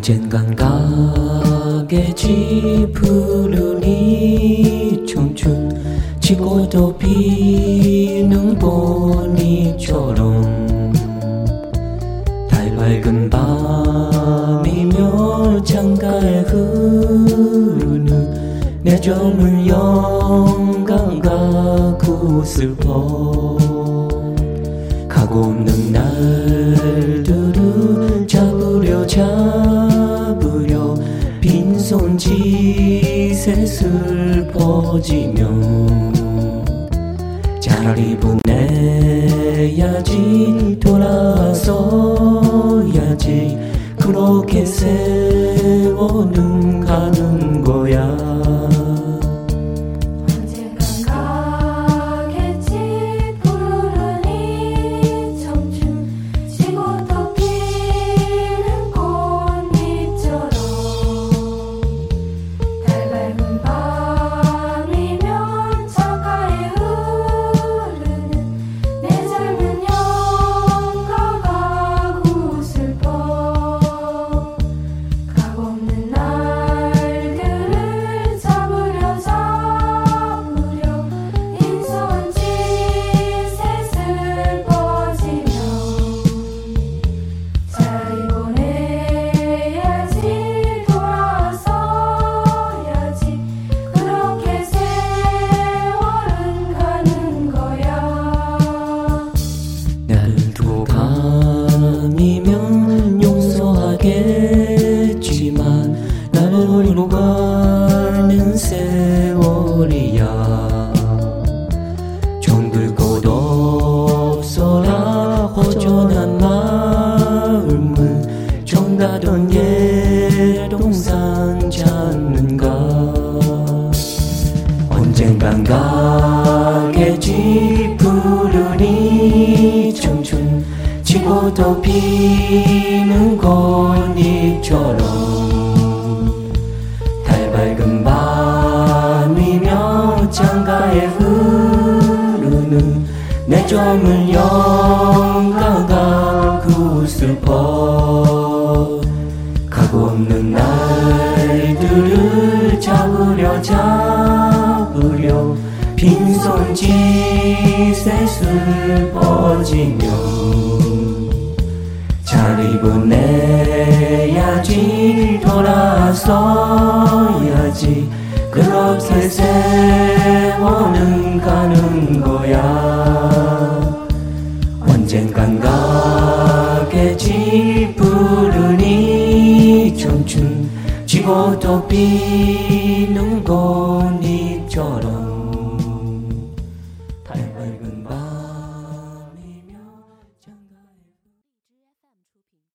언젠간 가겠지 푸르니 청춘 지고도 피는 보니처럼 달 밝은 밤이며 창가에 흐르는 내 점을 영감 가고 슬퍼 가고 없는 날들을 잡으려 잡으려 빈손짓에 슬퍼지며 차라리 보내야지 돌아서야지 그렇게 세월은 가는 거야 정들 곳 없어라. 허전한 마음을 정다던 예동산 찾는가? 언젠간 가겠지 푸르니 청춘 지고 또 피는 꽃잎처럼 달 밝은 내 점을 영가가고 슬퍼. 가고 없는 날들을 잡으려 잡으려 빈손짓에 슬퍼지며. 잘 보내야지 돌아서야지 그렇게 세월은 가는 거야 언젠간 가겠지 푸르니 청춘 지고 또 피는 꽃잎처럼 달 밝은 밤